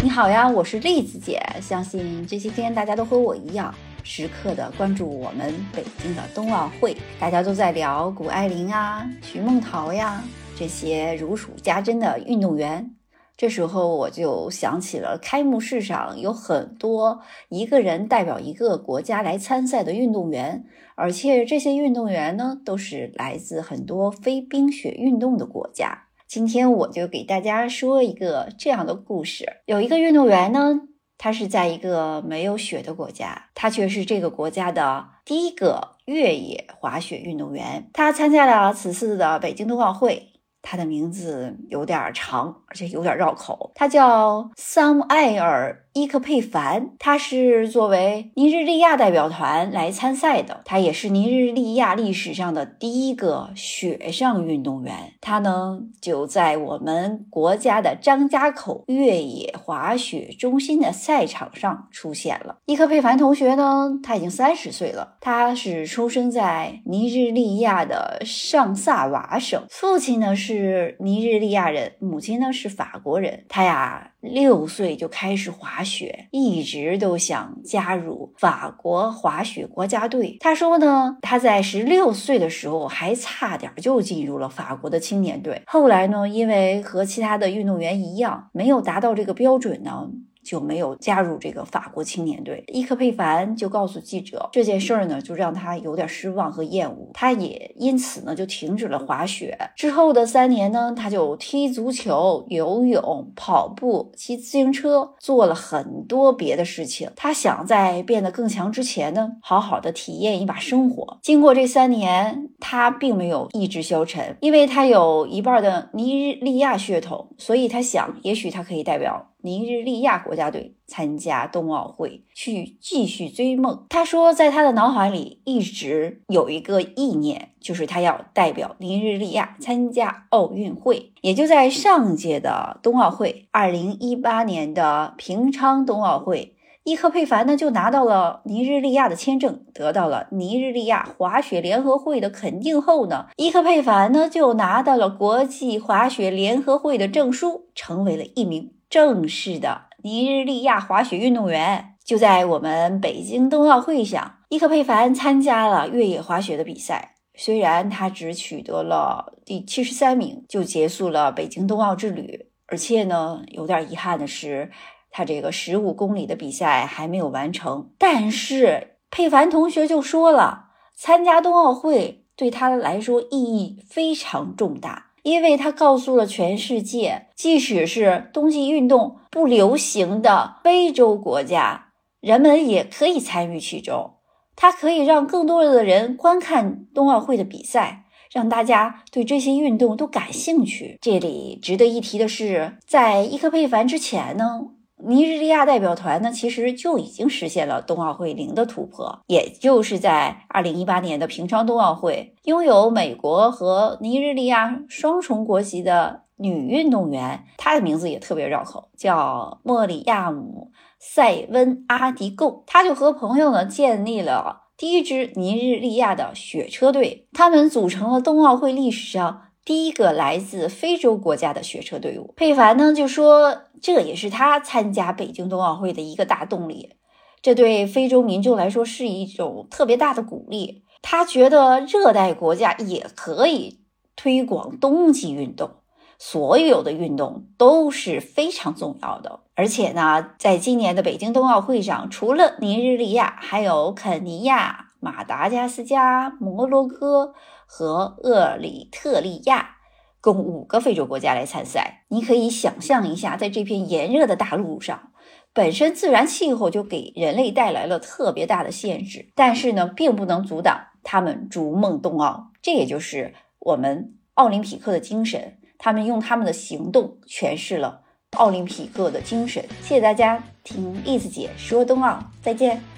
你好呀，我是栗子姐。相信这些天大家都和我一样，时刻的关注我们北京的冬奥会。大家都在聊谷爱凌啊、徐梦桃呀这些如数家珍的运动员。这时候我就想起了开幕式上有很多一个人代表一个国家来参赛的运动员，而且这些运动员呢都是来自很多非冰雪运动的国家。今天我就给大家说一个这样的故事：有一个运动员呢，他是在一个没有雪的国家，他却是这个国家的第一个越野滑雪运动员。他参加了此次的北京冬奥会。他的名字有点长，而且有点绕口。他叫桑艾尔。伊克佩凡，他是作为尼日利亚代表团来参赛的，他也是尼日利亚历史上的第一个雪上运动员。他呢就在我们国家的张家口越野滑雪中心的赛场上出现了。伊克佩凡同学呢，他已经三十岁了，他是出生在尼日利亚的上萨瓦省，父亲呢是尼日利亚人，母亲呢是法国人。他呀。六岁就开始滑雪，雪一直都想加入法国滑雪国家队。他说呢，他在十六岁的时候还差点就进入了法国的青年队，后来呢，因为和其他的运动员一样，没有达到这个标准呢。就没有加入这个法国青年队。伊克佩凡就告诉记者这件事儿呢，就让他有点失望和厌恶。他也因此呢，就停止了滑雪。之后的三年呢，他就踢足球、游泳、跑步、骑自行车，做了很多别的事情。他想在变得更强之前呢，好好的体验一把生活。经过这三年，他并没有意志消沉，因为他有一半的尼日利亚血统，所以他想，也许他可以代表。尼日利亚国家队参加冬奥会，去继续追梦。他说，在他的脑海里一直有一个意念，就是他要代表尼日利亚参加奥运会。也就在上届的冬奥会，二零一八年的平昌冬奥会，伊克佩凡呢就拿到了尼日利亚的签证，得到了尼日利亚滑雪联合会的肯定后呢，伊克佩凡呢就拿到了国际滑雪联合会的证书，成为了一名。正式的尼日利亚滑雪运动员就在我们北京冬奥会上，伊克佩凡参加了越野滑雪的比赛。虽然他只取得了第七十三名，就结束了北京冬奥之旅。而且呢，有点遗憾的是，他这个十五公里的比赛还没有完成。但是佩凡同学就说了，参加冬奥会对他来说意义非常重大。因为他告诉了全世界，即使是冬季运动不流行的非洲国家，人们也可以参与其中。它可以让更多的人观看冬奥会的比赛，让大家对这些运动都感兴趣。这里值得一提的是，在伊克佩凡之前呢。尼日利亚代表团呢，其实就已经实现了冬奥会零的突破，也就是在二零一八年的平昌冬奥会，拥有美国和尼日利亚双重国籍的女运动员，她的名字也特别绕口，叫莫里亚姆·塞温阿迪贡，她就和朋友呢建立了第一支尼日利亚的雪车队，他们组成了冬奥会历史上。第一个来自非洲国家的雪车队伍，佩凡呢就说，这也是他参加北京冬奥会的一个大动力。这对非洲民众来说是一种特别大的鼓励。他觉得热带国家也可以推广冬季运动，所有的运动都是非常重要的。而且呢，在今年的北京冬奥会上，除了尼日利亚，还有肯尼亚。马达加斯加、摩洛哥和厄里特利亚共五个非洲国家来参赛。你可以想象一下，在这片炎热的大陆上，本身自然气候就给人类带来了特别大的限制，但是呢，并不能阻挡他们逐梦冬奥。这也就是我们奥林匹克的精神，他们用他们的行动诠释了奥林匹克的精神。谢谢大家听栗子姐说冬奥，再见。